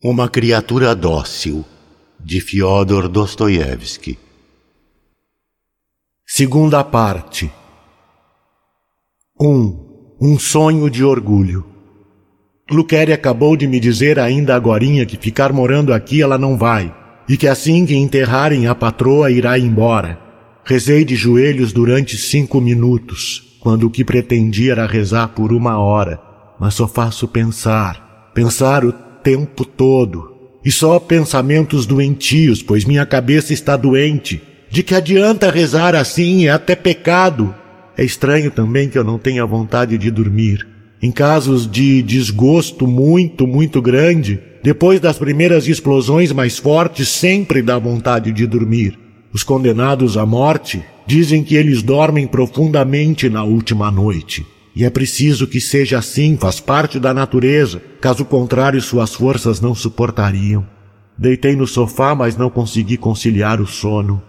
Uma criatura dócil, de Fyodor Dostoiévski. Segunda parte. 1. Um, um sonho de orgulho. Luquere acabou de me dizer ainda agorinha que ficar morando aqui ela não vai, e que assim que enterrarem a patroa irá embora. Rezei de joelhos durante cinco minutos, quando o que pretendia era rezar por uma hora, mas só faço pensar, pensar o tempo todo. E só pensamentos doentios, pois minha cabeça está doente. De que adianta rezar assim? É até pecado. É estranho também que eu não tenha vontade de dormir. Em casos de desgosto muito, muito grande, depois das primeiras explosões mais fortes, sempre dá vontade de dormir. Os condenados à morte dizem que eles dormem profundamente na última noite. E é preciso que seja assim, faz parte da natureza. Caso contrário, suas forças não suportariam. Deitei no sofá, mas não consegui conciliar o sono.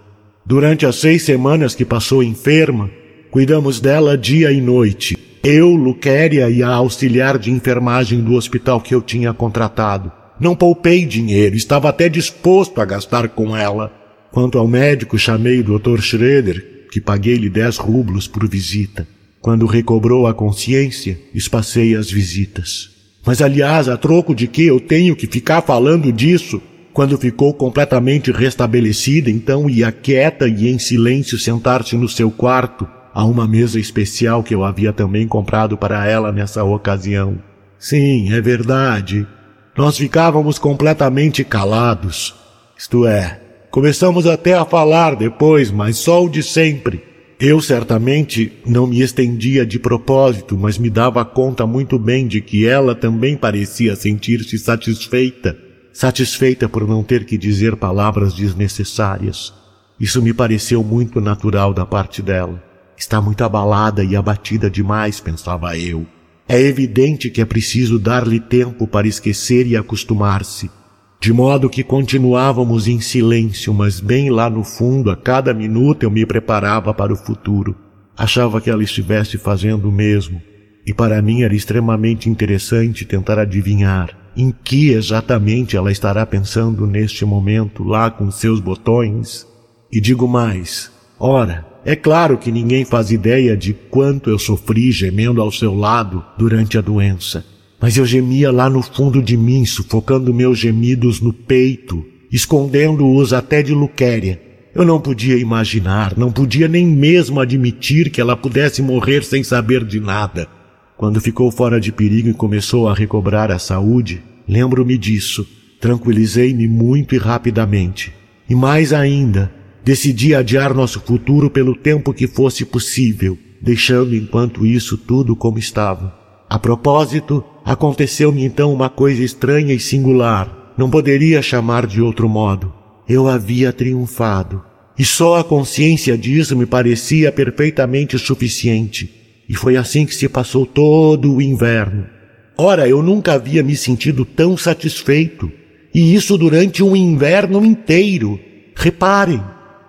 Durante as seis semanas que passou enferma, cuidamos dela dia e noite. Eu, Luquéria e a auxiliar de enfermagem do hospital que eu tinha contratado. Não poupei dinheiro, estava até disposto a gastar com ela. Quanto ao médico, chamei o Dr. Schroeder, que paguei-lhe dez rublos por visita. Quando recobrou a consciência, espacei as visitas. Mas aliás, a troco de que eu tenho que ficar falando disso? Quando ficou completamente restabelecida, então ia quieta e em silêncio sentar-se no seu quarto, a uma mesa especial que eu havia também comprado para ela nessa ocasião. Sim, é verdade. Nós ficávamos completamente calados. Isto é, começamos até a falar depois, mas só o de sempre. Eu certamente não me estendia de propósito, mas me dava conta muito bem de que ela também parecia sentir-se satisfeita, satisfeita por não ter que dizer palavras desnecessárias. Isso me pareceu muito natural da parte dela. Está muito abalada e abatida demais, pensava eu. É evidente que é preciso dar-lhe tempo para esquecer e acostumar-se de modo que continuávamos em silêncio, mas bem lá no fundo, a cada minuto eu me preparava para o futuro. Achava que ela estivesse fazendo o mesmo, e para mim era extremamente interessante tentar adivinhar em que exatamente ela estará pensando neste momento, lá com seus botões. E digo mais, ora, é claro que ninguém faz ideia de quanto eu sofri gemendo ao seu lado durante a doença. Mas eu gemia lá no fundo de mim, sufocando meus gemidos no peito, escondendo-os até de Luquéria. Eu não podia imaginar, não podia nem mesmo admitir que ela pudesse morrer sem saber de nada. Quando ficou fora de perigo e começou a recobrar a saúde, lembro-me disso. Tranquilizei-me muito e rapidamente. E mais ainda, decidi adiar nosso futuro pelo tempo que fosse possível, deixando enquanto isso tudo como estava. A propósito, aconteceu-me então uma coisa estranha e singular. Não poderia chamar de outro modo. Eu havia triunfado. E só a consciência disso me parecia perfeitamente suficiente. E foi assim que se passou todo o inverno. Ora, eu nunca havia me sentido tão satisfeito. E isso durante um inverno inteiro. Reparem,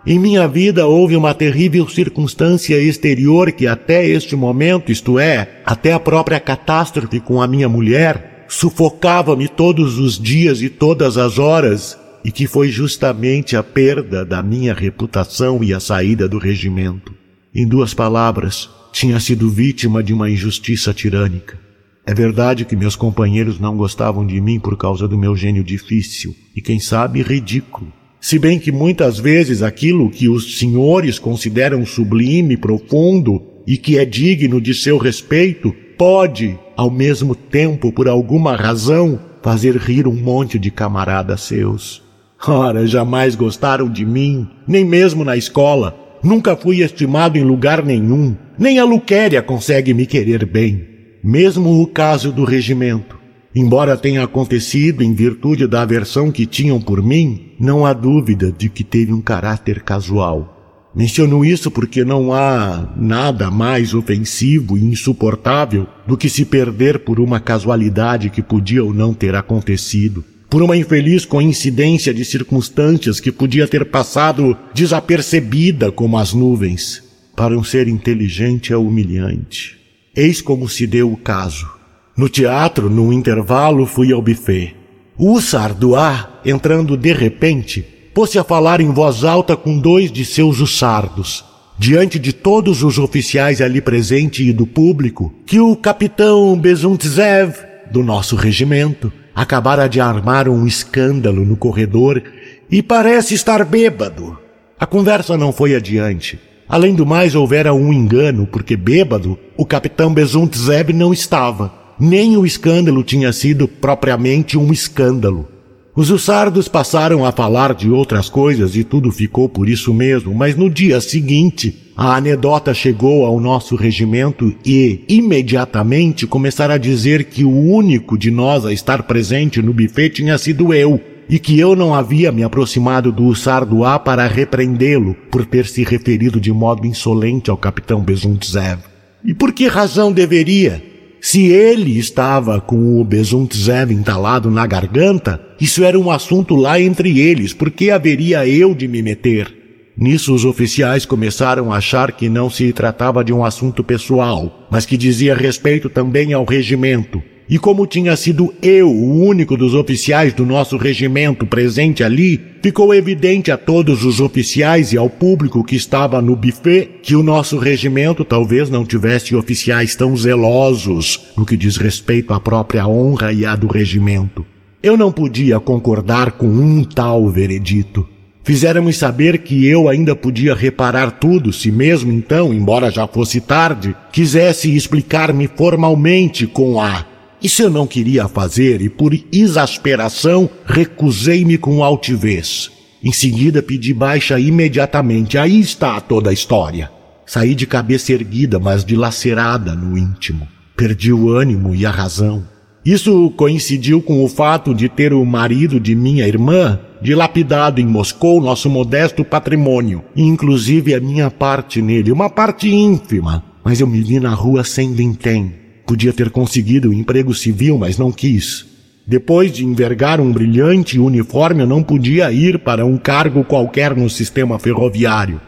em minha vida houve uma terrível circunstância exterior que até este momento, isto é, até a própria catástrofe com a minha mulher, sufocava-me todos os dias e todas as horas, e que foi justamente a perda da minha reputação e a saída do regimento. Em duas palavras, tinha sido vítima de uma injustiça tirânica. É verdade que meus companheiros não gostavam de mim por causa do meu gênio difícil e, quem sabe, ridículo. Se bem que muitas vezes aquilo que os senhores consideram sublime, profundo e que é digno de seu respeito, pode, ao mesmo tempo, por alguma razão, fazer rir um monte de camaradas seus. Ora, jamais gostaram de mim, nem mesmo na escola. Nunca fui estimado em lugar nenhum. Nem a Luquéria consegue me querer bem. Mesmo o caso do regimento. Embora tenha acontecido em virtude da aversão que tinham por mim, não há dúvida de que teve um caráter casual. Menciono isso porque não há nada mais ofensivo e insuportável do que se perder por uma casualidade que podia ou não ter acontecido, por uma infeliz coincidência de circunstâncias que podia ter passado desapercebida como as nuvens. Para um ser inteligente é humilhante. Eis como se deu o caso. No teatro, num intervalo, fui ao buffet. O Sarduá, entrando de repente, pôs-se a falar em voz alta com dois de seus ussardos, diante de todos os oficiais ali presentes e do público, que o capitão Bezuntzev, do nosso regimento, acabara de armar um escândalo no corredor e parece estar bêbado. A conversa não foi adiante. Além do mais, houvera um engano, porque bêbado, o capitão Bezuntzev não estava. Nem o escândalo tinha sido propriamente um escândalo. Os ussardos passaram a falar de outras coisas e tudo ficou por isso mesmo, mas no dia seguinte, a anedota chegou ao nosso regimento e, imediatamente, começaram a dizer que o único de nós a estar presente no buffet tinha sido eu, e que eu não havia me aproximado do Sardoá para repreendê-lo por ter se referido de modo insolente ao capitão Bezuntzev. E por que razão deveria? Se ele estava com o Bezuntzev entalado na garganta, isso era um assunto lá entre eles, por que haveria eu de me meter? Nisso os oficiais começaram a achar que não se tratava de um assunto pessoal, mas que dizia respeito também ao regimento. E como tinha sido eu o único dos oficiais do nosso regimento presente ali, ficou evidente a todos os oficiais e ao público que estava no buffet que o nosso regimento talvez não tivesse oficiais tão zelosos no que diz respeito à própria honra e à do regimento. Eu não podia concordar com um tal veredito. Fizeram-me saber que eu ainda podia reparar tudo se mesmo então, embora já fosse tarde, quisesse explicar-me formalmente com a isso eu não queria fazer e, por exasperação, recusei-me com altivez. Em seguida, pedi baixa imediatamente. Aí está toda a história. Saí de cabeça erguida, mas dilacerada no íntimo. Perdi o ânimo e a razão. Isso coincidiu com o fato de ter o marido de minha irmã dilapidado em Moscou nosso modesto patrimônio, inclusive a minha parte nele, uma parte ínfima. Mas eu me vi na rua sem vintém, Podia ter conseguido um emprego civil, mas não quis. Depois de envergar um brilhante uniforme, não podia ir para um cargo qualquer no sistema ferroviário.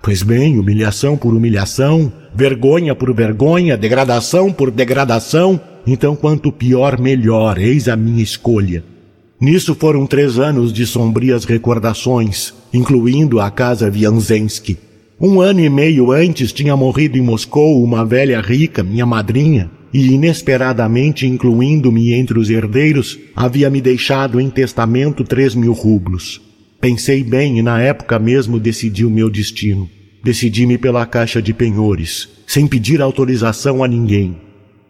Pois bem, humilhação por humilhação, vergonha por vergonha, degradação por degradação, então quanto pior, melhor, eis a minha escolha. Nisso foram três anos de sombrias recordações, incluindo a casa Vianzensky. Um ano e meio antes tinha morrido em Moscou uma velha rica, minha madrinha, e inesperadamente incluindo-me entre os herdeiros, havia me deixado em testamento três mil rublos. Pensei bem e na época mesmo decidi o meu destino. Decidi-me pela caixa de penhores, sem pedir autorização a ninguém.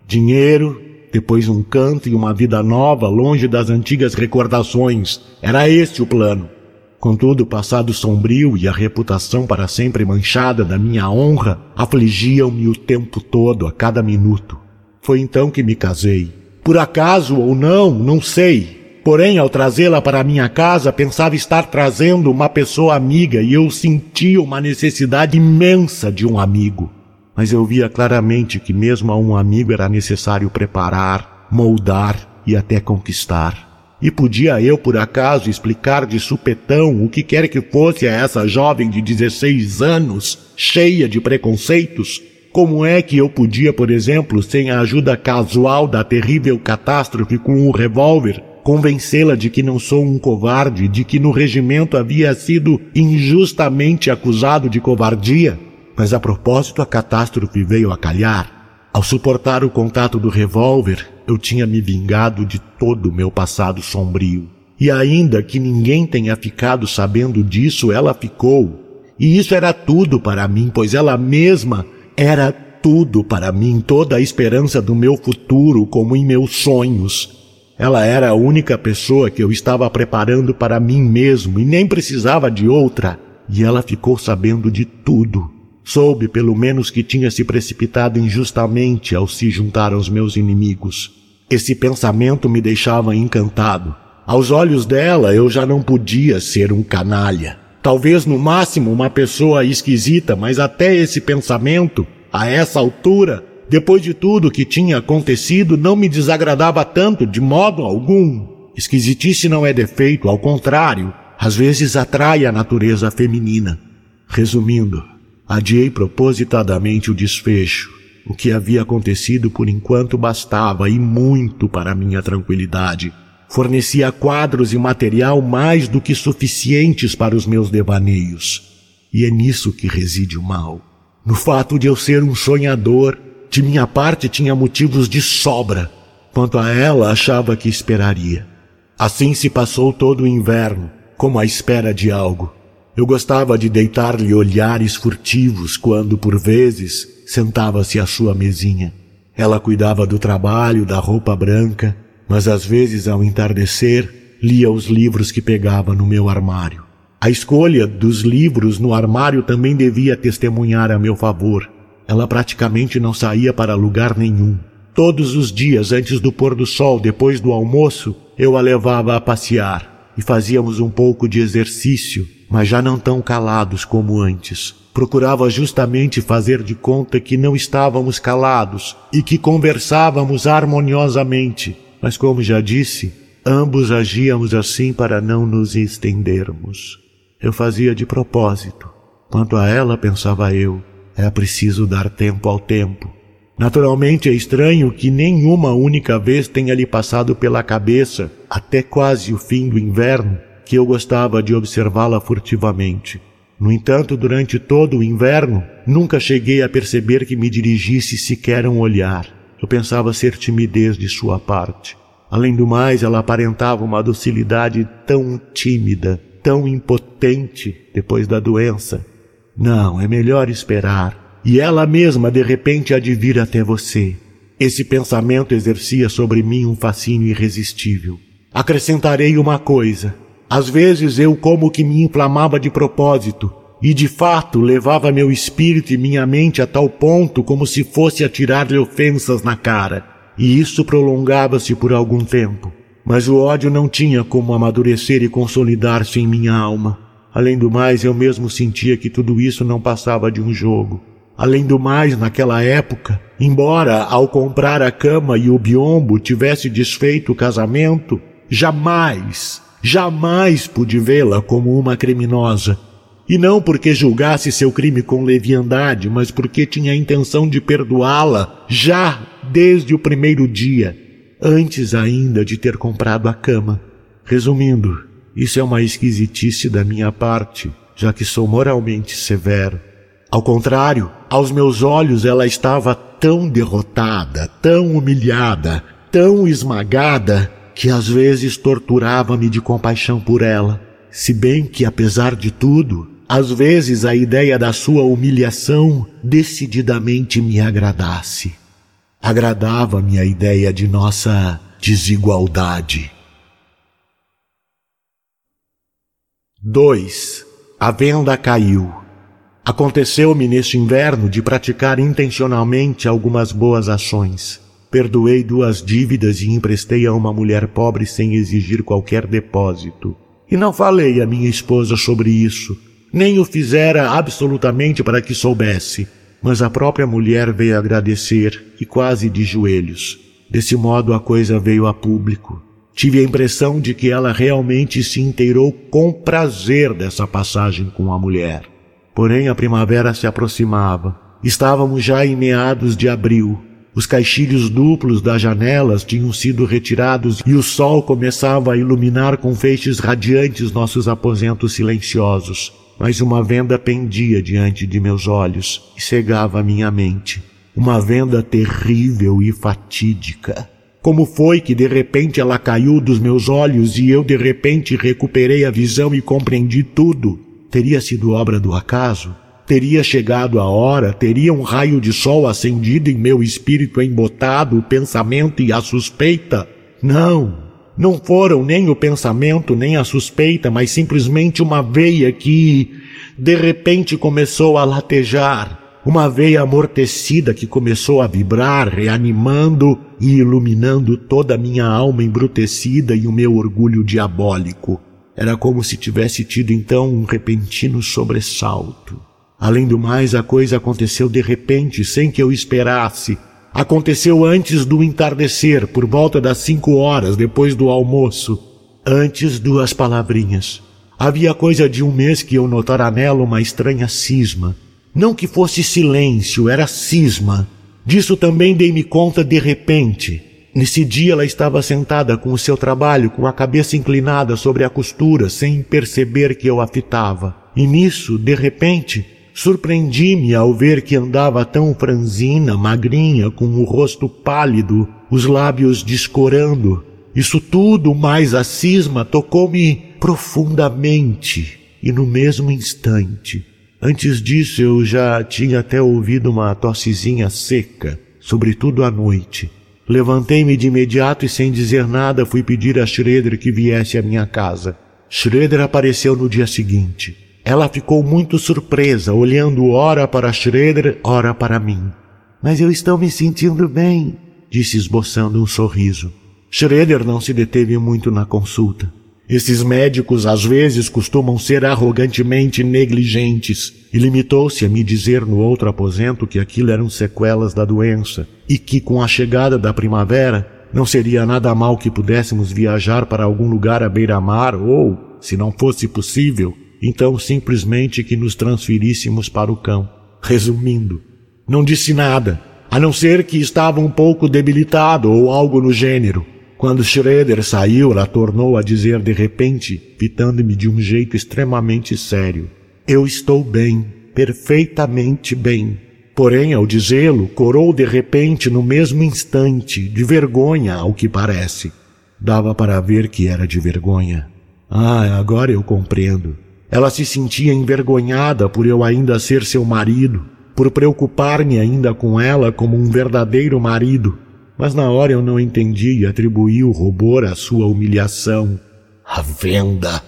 Dinheiro, depois um canto e uma vida nova longe das antigas recordações. Era este o plano. Contudo, o passado sombrio e a reputação para sempre manchada da minha honra afligiam-me o tempo todo, a cada minuto. Foi então que me casei. Por acaso ou não, não sei. Porém, ao trazê-la para minha casa, pensava estar trazendo uma pessoa amiga e eu sentia uma necessidade imensa de um amigo. Mas eu via claramente que mesmo a um amigo era necessário preparar, moldar e até conquistar. E podia eu, por acaso, explicar de supetão o que quer que fosse a essa jovem de 16 anos, cheia de preconceitos, como é que eu podia, por exemplo, sem a ajuda casual da terrível catástrofe com um revólver, convencê-la de que não sou um covarde, de que no regimento havia sido injustamente acusado de covardia? Mas a propósito, a catástrofe veio a calhar. Ao suportar o contato do revólver, eu tinha me vingado de todo o meu passado sombrio. E ainda que ninguém tenha ficado sabendo disso, ela ficou. E isso era tudo para mim, pois ela mesma era tudo para mim, toda a esperança do meu futuro, como em meus sonhos. Ela era a única pessoa que eu estava preparando para mim mesmo e nem precisava de outra. E ela ficou sabendo de tudo. Soube pelo menos que tinha se precipitado injustamente ao se juntar aos meus inimigos. Esse pensamento me deixava encantado. Aos olhos dela eu já não podia ser um canalha. Talvez no máximo uma pessoa esquisita, mas até esse pensamento, a essa altura, depois de tudo que tinha acontecido, não me desagradava tanto de modo algum. Esquisitice não é defeito, ao contrário, às vezes atrai a natureza feminina. Resumindo, adiei propositadamente o desfecho. O que havia acontecido por enquanto bastava e muito para minha tranquilidade. fornecia quadros e material mais do que suficientes para os meus devaneios. E é nisso que reside o mal. No fato de eu ser um sonhador, de minha parte tinha motivos de sobra. Quanto a ela, achava que esperaria. Assim se passou todo o inverno, como à espera de algo. Eu gostava de deitar-lhe olhares furtivos quando, por vezes, sentava-se à sua mesinha. Ela cuidava do trabalho, da roupa branca, mas às vezes, ao entardecer, lia os livros que pegava no meu armário. A escolha dos livros no armário também devia testemunhar a meu favor. Ela praticamente não saía para lugar nenhum. Todos os dias antes do pôr do sol, depois do almoço, eu a levava a passear e fazíamos um pouco de exercício, mas já não tão calados como antes. Procurava justamente fazer de conta que não estávamos calados e que conversávamos harmoniosamente, mas como já disse, ambos agíamos assim para não nos estendermos. Eu fazia de propósito. Quanto a ela, pensava eu, é preciso dar tempo ao tempo. Naturalmente é estranho que nenhuma única vez tenha lhe passado pela cabeça, até quase o fim do inverno, que eu gostava de observá-la furtivamente. No entanto, durante todo o inverno, nunca cheguei a perceber que me dirigisse sequer um olhar. Eu pensava ser timidez de sua parte. Além do mais, ela aparentava uma docilidade tão tímida, tão impotente depois da doença. Não, é melhor esperar e ela mesma de repente há de vir até você. Esse pensamento exercia sobre mim um fascínio irresistível. Acrescentarei uma coisa. Às vezes eu como que me inflamava de propósito, e de fato levava meu espírito e minha mente a tal ponto como se fosse atirar-lhe ofensas na cara. E isso prolongava-se por algum tempo. Mas o ódio não tinha como amadurecer e consolidar-se em minha alma. Além do mais, eu mesmo sentia que tudo isso não passava de um jogo. Além do mais, naquela época, embora ao comprar a cama e o biombo tivesse desfeito o casamento, jamais, jamais pude vê-la como uma criminosa. E não porque julgasse seu crime com leviandade, mas porque tinha a intenção de perdoá-la já desde o primeiro dia, antes ainda de ter comprado a cama. Resumindo, isso é uma esquisitice da minha parte, já que sou moralmente severo. Ao contrário, aos meus olhos ela estava tão derrotada, tão humilhada, tão esmagada, que às vezes torturava-me de compaixão por ela. Se bem que, apesar de tudo, às vezes a ideia da sua humilhação decididamente me agradasse. Agradava-me a ideia de nossa desigualdade. 2. A venda caiu. Aconteceu-me neste inverno de praticar intencionalmente algumas boas ações. Perdoei duas dívidas e emprestei a uma mulher pobre sem exigir qualquer depósito. E não falei à minha esposa sobre isso, nem o fizera absolutamente para que soubesse. Mas a própria mulher veio agradecer e quase de joelhos. Desse modo a coisa veio a público. Tive a impressão de que ela realmente se inteirou com prazer dessa passagem com a mulher. Porém, a primavera se aproximava. Estávamos já em meados de abril. Os caixilhos duplos das janelas tinham sido retirados e o sol começava a iluminar com feixes radiantes nossos aposentos silenciosos. Mas uma venda pendia diante de meus olhos e cegava minha mente. Uma venda terrível e fatídica. Como foi que de repente ela caiu dos meus olhos e eu de repente recuperei a visão e compreendi tudo? Teria sido obra do acaso? Teria chegado a hora, teria um raio de sol acendido em meu espírito embotado o pensamento e a suspeita? Não, não foram nem o pensamento nem a suspeita, mas simplesmente uma veia que, de repente, começou a latejar. Uma veia amortecida que começou a vibrar, reanimando e iluminando toda a minha alma embrutecida e o meu orgulho diabólico. Era como se tivesse tido então um repentino sobressalto. Além do mais, a coisa aconteceu de repente, sem que eu esperasse. Aconteceu antes do entardecer, por volta das cinco horas depois do almoço. Antes duas palavrinhas. Havia coisa de um mês que eu notara nela uma estranha cisma. Não que fosse silêncio, era cisma. Disso também dei-me conta de repente. Nesse dia ela estava sentada com o seu trabalho, com a cabeça inclinada sobre a costura, sem perceber que eu a fitava. E nisso, de repente, surpreendi-me ao ver que andava tão franzina, magrinha, com o rosto pálido, os lábios descorando. Isso tudo, mais a cisma, tocou-me profundamente e no mesmo instante. Antes disso eu já tinha até ouvido uma tossezinha seca, sobretudo à noite. Levantei-me de imediato e sem dizer nada fui pedir a Schroeder que viesse à minha casa. Schroeder apareceu no dia seguinte. Ela ficou muito surpresa, olhando ora para Schroeder, ora para mim. Mas eu estou me sentindo bem, disse esboçando um sorriso. Schroeder não se deteve muito na consulta. Esses médicos às vezes costumam ser arrogantemente negligentes e limitou-se a me dizer no outro aposento que aquilo eram sequelas da doença e que com a chegada da primavera não seria nada mal que pudéssemos viajar para algum lugar à beira-mar ou, se não fosse possível, então simplesmente que nos transferíssemos para o cão. Resumindo, não disse nada, a não ser que estava um pouco debilitado ou algo no gênero. Quando Schroeder saiu, ela tornou a dizer de repente, pitando-me de um jeito extremamente sério: Eu estou bem, perfeitamente bem. Porém, ao dizê-lo, corou de repente no mesmo instante, de vergonha, ao que parece. Dava para ver que era de vergonha. Ah, agora eu compreendo. Ela se sentia envergonhada por eu ainda ser seu marido, por preocupar-me ainda com ela como um verdadeiro marido mas na hora eu não entendi e atribuí o rubor à sua humilhação. A venda!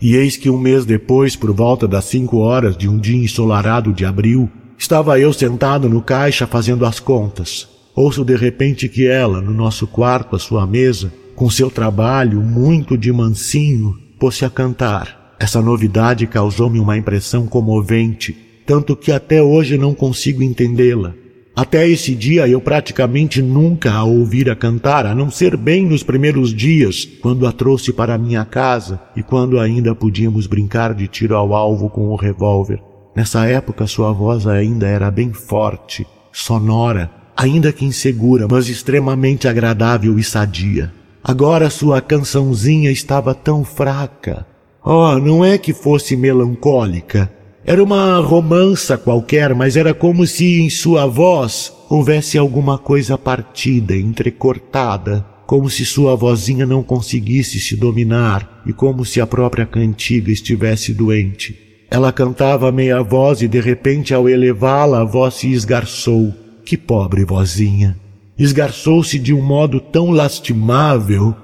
E eis que um mês depois, por volta das cinco horas de um dia ensolarado de abril, estava eu sentado no caixa fazendo as contas. Ouço de repente que ela, no nosso quarto à sua mesa, com seu trabalho muito de mansinho, pôs-se a cantar. Essa novidade causou-me uma impressão comovente, tanto que até hoje não consigo entendê-la. Até esse dia eu praticamente nunca a ouvira cantar, a não ser bem nos primeiros dias, quando a trouxe para minha casa e quando ainda podíamos brincar de tiro ao alvo com o revólver. Nessa época sua voz ainda era bem forte, sonora, ainda que insegura, mas extremamente agradável e sadia. Agora sua cançãozinha estava tão fraca. Oh, não é que fosse melancólica, era uma romança qualquer, mas era como se em sua voz houvesse alguma coisa partida, entrecortada, como se sua vozinha não conseguisse se dominar e como se a própria cantiga estivesse doente. Ela cantava meia voz e de repente ao elevá-la a voz se esgarçou. Que pobre vozinha! Esgarçou-se de um modo tão lastimável.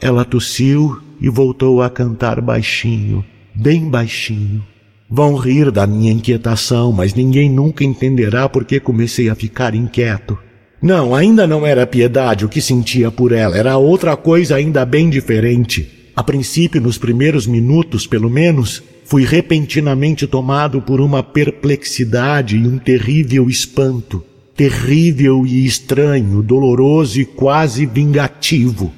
Ela tossiu e voltou a cantar baixinho, bem baixinho. Vão rir da minha inquietação, mas ninguém nunca entenderá por que comecei a ficar inquieto. Não, ainda não era piedade o que sentia por ela, era outra coisa ainda bem diferente. A princípio, nos primeiros minutos, pelo menos, fui repentinamente tomado por uma perplexidade e um terrível espanto. Terrível e estranho, doloroso e quase vingativo.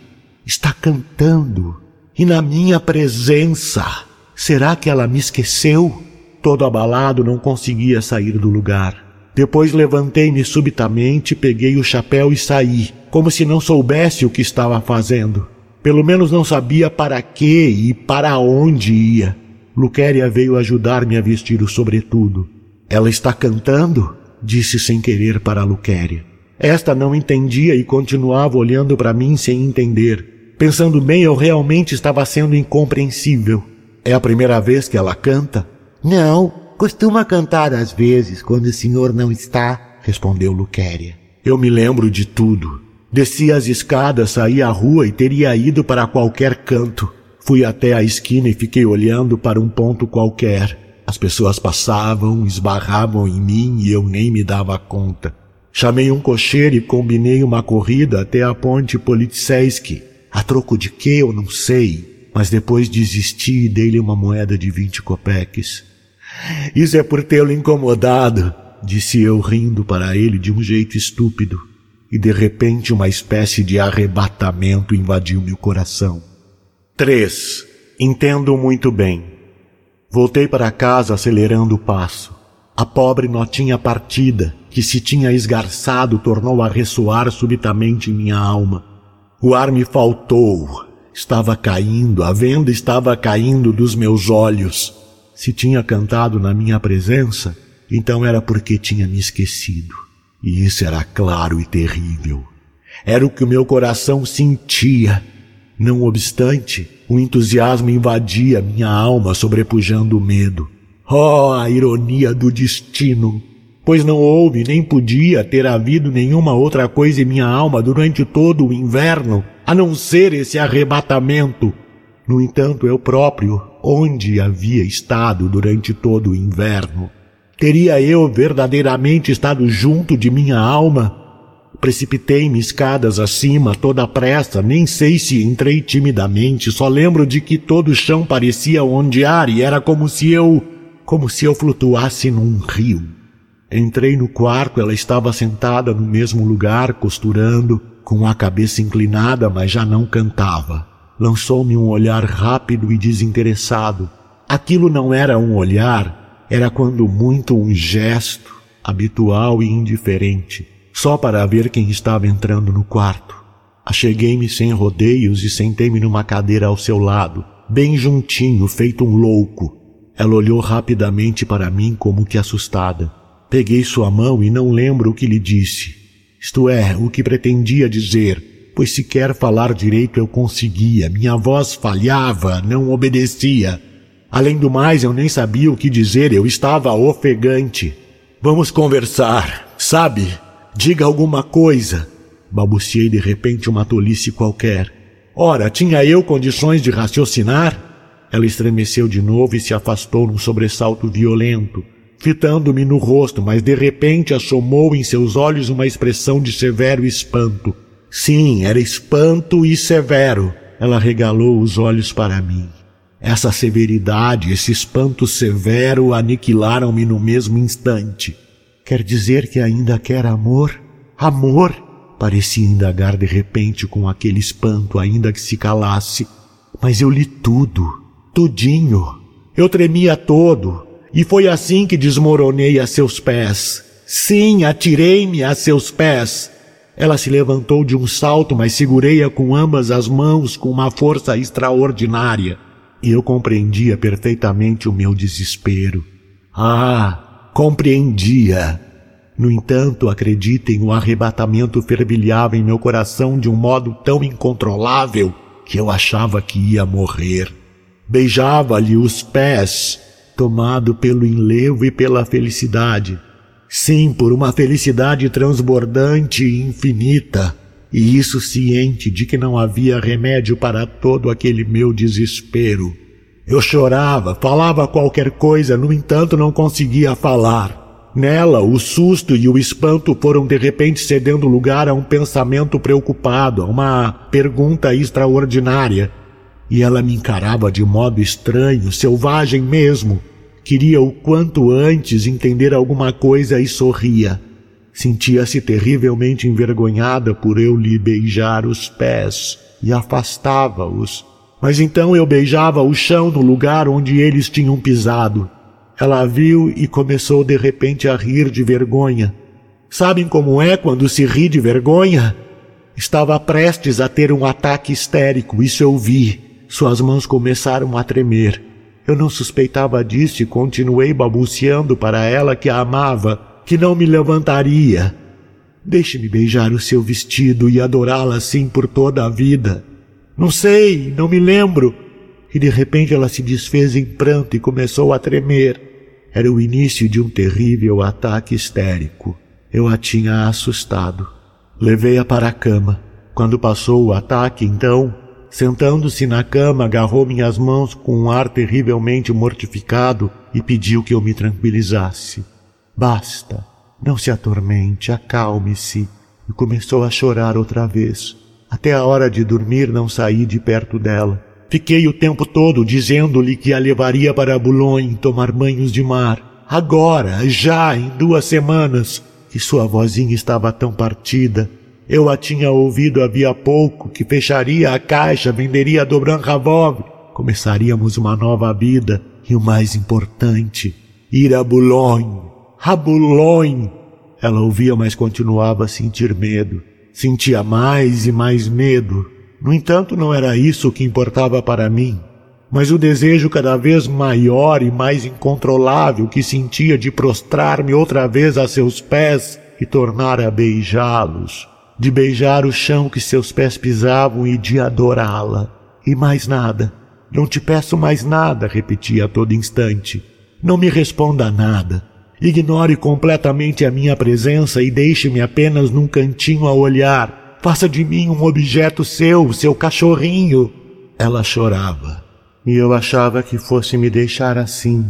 Está cantando. E na minha presença. Será que ela me esqueceu? Todo abalado, não conseguia sair do lugar. Depois levantei-me subitamente, peguei o chapéu e saí, como se não soubesse o que estava fazendo. Pelo menos não sabia para que e para onde ia. Luquéria veio ajudar-me a vestir o sobretudo. Ela está cantando? Disse sem querer para Luquéria. Esta não entendia e continuava olhando para mim sem entender. Pensando bem, eu realmente estava sendo incompreensível. É a primeira vez que ela canta? Não, costuma cantar às vezes, quando o senhor não está, respondeu Luquéria. Eu me lembro de tudo. Desci as escadas, saí à rua e teria ido para qualquer canto. Fui até a esquina e fiquei olhando para um ponto qualquer. As pessoas passavam, esbarravam em mim e eu nem me dava conta. Chamei um cocheiro e combinei uma corrida até a ponte Politseski. A troco de que eu não sei mas depois desisti e dei-lhe uma moeda de vinte copeques. Isso é por tê-lo incomodado, disse eu rindo para ele de um jeito estúpido, e de repente uma espécie de arrebatamento invadiu meu coração. 3. Entendo muito bem. Voltei para casa acelerando o passo. A pobre notinha partida, que se tinha esgarçado, tornou a ressoar subitamente em minha alma. O ar me faltou. Estava caindo, a venda estava caindo dos meus olhos. Se tinha cantado na minha presença, então era porque tinha me esquecido. E isso era claro e terrível. Era o que o meu coração sentia. Não obstante, o entusiasmo invadia minha alma, sobrepujando o medo. Oh, a ironia do destino! Pois não houve nem podia ter havido nenhuma outra coisa em minha alma durante todo o inverno, a não ser esse arrebatamento. No entanto, eu próprio, onde havia estado durante todo o inverno? Teria eu verdadeiramente estado junto de minha alma? Precipitei-me escadas acima, toda pressa, nem sei se entrei timidamente, só lembro de que todo o chão parecia ondear e era como se eu. como se eu flutuasse num rio. Entrei no quarto, ela estava sentada no mesmo lugar, costurando, com a cabeça inclinada, mas já não cantava. Lançou-me um olhar rápido e desinteressado. Aquilo não era um olhar, era quando muito um gesto, habitual e indiferente, só para ver quem estava entrando no quarto. Acheguei-me sem rodeios e sentei-me numa cadeira ao seu lado, bem juntinho, feito um louco. Ela olhou rapidamente para mim como que assustada. Peguei sua mão e não lembro o que lhe disse. Isto é, o que pretendia dizer, pois sequer falar direito eu conseguia, minha voz falhava, não obedecia. Além do mais, eu nem sabia o que dizer, eu estava ofegante. Vamos conversar, sabe? Diga alguma coisa. Balbuciei de repente uma tolice qualquer. Ora, tinha eu condições de raciocinar? Ela estremeceu de novo e se afastou num sobressalto violento, fitando-me no rosto, mas de repente assomou em seus olhos uma expressão de severo espanto. Sim, era espanto e severo. Ela regalou os olhos para mim. Essa severidade, esse espanto severo aniquilaram-me no mesmo instante. Quer dizer que ainda quer amor? Amor? Parecia indagar de repente com aquele espanto, ainda que se calasse. Mas eu li tudo, tudinho. Eu tremia todo, e foi assim que desmoronei a seus pés. Sim, atirei-me a seus pés. Ela se levantou de um salto, mas segurei-a com ambas as mãos com uma força extraordinária e eu compreendia perfeitamente o meu desespero. Ah, compreendia. No entanto, acreditem, o arrebatamento fervilhava em meu coração de um modo tão incontrolável que eu achava que ia morrer. Beijava-lhe os pés, tomado pelo enlevo e pela felicidade. Sim, por uma felicidade transbordante e infinita e isso ciente de que não havia remédio para todo aquele meu desespero. Eu chorava, falava qualquer coisa, no entanto não conseguia falar. Nela, o susto e o espanto foram de repente cedendo lugar a um pensamento preocupado, a uma pergunta extraordinária. E ela me encarava de modo estranho, selvagem mesmo. Queria o quanto antes entender alguma coisa e sorria. Sentia-se terrivelmente envergonhada por eu lhe beijar os pés e afastava-os. Mas então eu beijava o chão no lugar onde eles tinham pisado. Ela viu e começou de repente a rir de vergonha. Sabem como é quando se ri de vergonha? Estava prestes a ter um ataque histérico, isso eu vi. Suas mãos começaram a tremer. Eu não suspeitava disso e continuei balbuciando para ela que a amava que não me levantaria. Deixe-me beijar o seu vestido e adorá-la assim por toda a vida. Não sei, não me lembro. E de repente ela se desfez em pranto e começou a tremer. Era o início de um terrível ataque histérico. Eu a tinha assustado. Levei-a para a cama. Quando passou o ataque, então, sentando-se na cama, agarrou minhas mãos com um ar terrivelmente mortificado e pediu que eu me tranquilizasse. Basta, não se atormente, acalme-se. E começou a chorar outra vez. Até a hora de dormir não saí de perto dela. Fiquei o tempo todo dizendo-lhe que a levaria para Boulogne tomar banhos de mar. Agora, já em duas semanas, que sua vozinha estava tão partida. Eu a tinha ouvido havia pouco que fecharia a caixa, venderia a Dobran Ravov. Começaríamos uma nova vida e o mais importante, ir a Boulogne. Rabulon! Ela ouvia, mas continuava a sentir medo. Sentia mais e mais medo. No entanto, não era isso que importava para mim, mas o desejo cada vez maior e mais incontrolável que sentia de prostrar-me outra vez a seus pés e tornar a beijá-los, de beijar o chão que seus pés pisavam e de adorá-la. E mais nada. Não te peço mais nada, repetia a todo instante. Não me responda nada. Ignore completamente a minha presença e deixe-me apenas num cantinho a olhar. Faça de mim um objeto seu, seu cachorrinho. Ela chorava. E eu achava que fosse me deixar assim.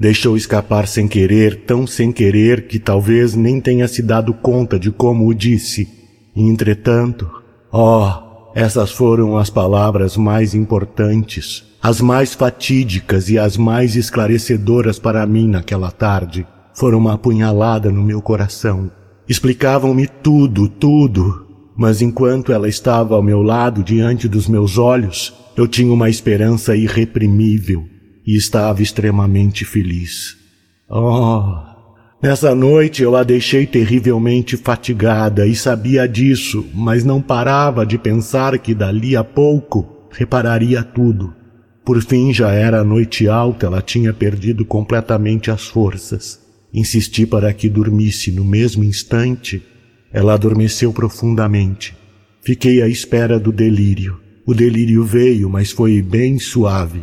Deixou escapar sem querer, tão sem querer que talvez nem tenha se dado conta de como o disse. Entretanto, oh, essas foram as palavras mais importantes, as mais fatídicas e as mais esclarecedoras para mim naquela tarde foram uma apunhalada no meu coração. Explicavam-me tudo, tudo, mas enquanto ela estava ao meu lado diante dos meus olhos, eu tinha uma esperança irreprimível e estava extremamente feliz. Oh, nessa noite eu a deixei terrivelmente fatigada e sabia disso, mas não parava de pensar que dali a pouco repararia tudo. Por fim já era noite alta, ela tinha perdido completamente as forças. Insisti para que dormisse no mesmo instante. Ela adormeceu profundamente. Fiquei à espera do delírio. O delírio veio, mas foi bem suave.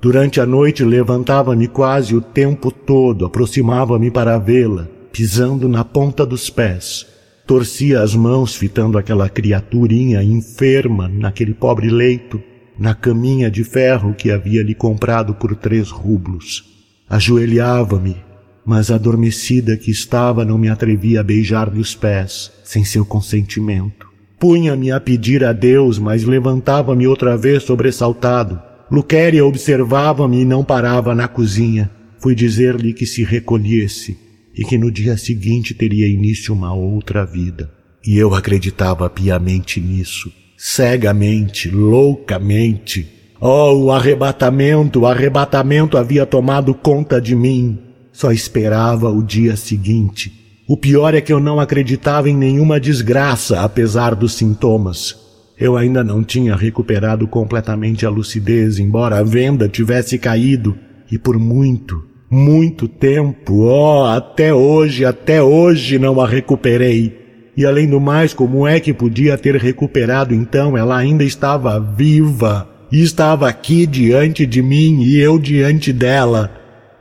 Durante a noite levantava-me quase o tempo todo, aproximava-me para vê-la, pisando na ponta dos pés. Torcia as mãos fitando aquela criaturinha enferma naquele pobre leito, na caminha de ferro que havia lhe comprado por três rublos. Ajoelhava-me, mas adormecida que estava não me atrevia a beijar-lhe os pés, sem seu consentimento. Punha-me a pedir a Deus, mas levantava-me outra vez sobressaltado. Luquéria observava-me e não parava na cozinha. Fui dizer-lhe que se recolhesse e que no dia seguinte teria início uma outra vida. E eu acreditava piamente nisso, cegamente, loucamente. Oh, o arrebatamento, o arrebatamento havia tomado conta de mim. Só esperava o dia seguinte. O pior é que eu não acreditava em nenhuma desgraça, apesar dos sintomas. Eu ainda não tinha recuperado completamente a lucidez, embora a venda tivesse caído, e por muito, muito tempo, oh, até hoje, até hoje não a recuperei. E além do mais, como é que podia ter recuperado então? Ela ainda estava viva e estava aqui diante de mim e eu diante dela.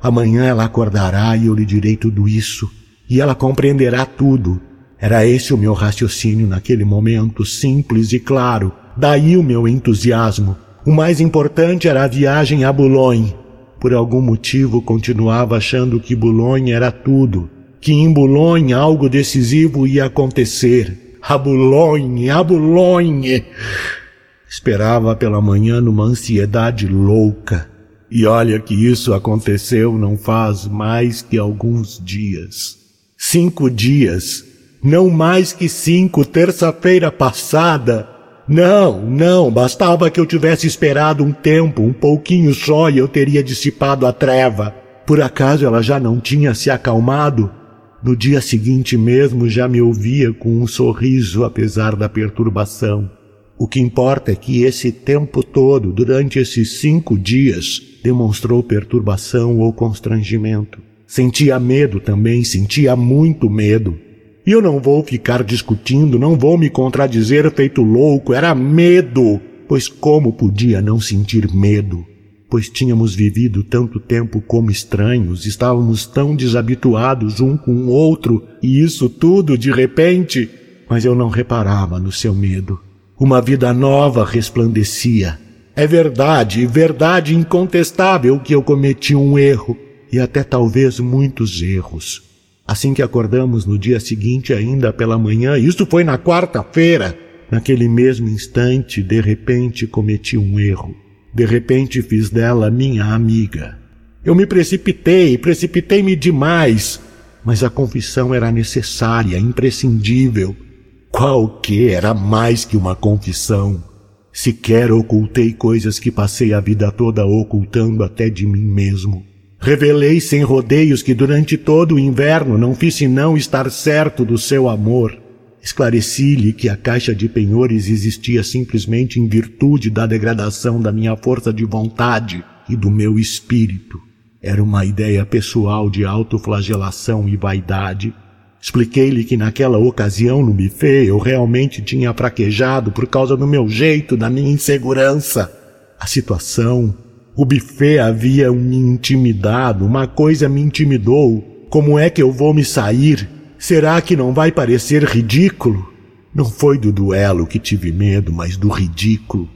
Amanhã ela acordará e eu lhe direi tudo isso, e ela compreenderá tudo. Era esse o meu raciocínio naquele momento, simples e claro. Daí o meu entusiasmo. O mais importante era a viagem a Boulogne. Por algum motivo continuava achando que Boulogne era tudo, que em Boulogne algo decisivo ia acontecer. A Boulogne, a Boulogne! Esperava pela manhã numa ansiedade louca. E olha que isso aconteceu não faz mais que alguns dias. Cinco dias. Não mais que cinco, terça-feira passada. Não, não, bastava que eu tivesse esperado um tempo, um pouquinho só, e eu teria dissipado a treva. Por acaso ela já não tinha se acalmado? No dia seguinte mesmo já me ouvia com um sorriso apesar da perturbação. O que importa é que esse tempo todo, durante esses cinco dias, demonstrou perturbação ou constrangimento. Sentia medo também, sentia muito medo. E eu não vou ficar discutindo, não vou me contradizer feito louco, era medo. Pois como podia não sentir medo? Pois tínhamos vivido tanto tempo como estranhos, estávamos tão desabituados um com o outro, e isso tudo de repente. Mas eu não reparava no seu medo. Uma vida nova resplandecia é verdade, verdade incontestável que eu cometi um erro, e até talvez muitos erros. Assim que acordamos no dia seguinte, ainda pela manhã, isso foi na quarta-feira, naquele mesmo instante, de repente cometi um erro. De repente fiz dela minha amiga. Eu me precipitei, precipitei-me demais, mas a confissão era necessária, imprescindível. Qual que era mais que uma confissão? Sequer ocultei coisas que passei a vida toda ocultando até de mim mesmo. Revelei sem rodeios que durante todo o inverno não fiz senão estar certo do seu amor. Esclareci-lhe que a caixa de penhores existia simplesmente em virtude da degradação da minha força de vontade e do meu espírito. Era uma ideia pessoal de autoflagelação e vaidade. Expliquei-lhe que naquela ocasião no buffet eu realmente tinha fraquejado por causa do meu jeito, da minha insegurança. A situação, o buffet havia me intimidado, uma coisa me intimidou. Como é que eu vou me sair? Será que não vai parecer ridículo? Não foi do duelo que tive medo, mas do ridículo.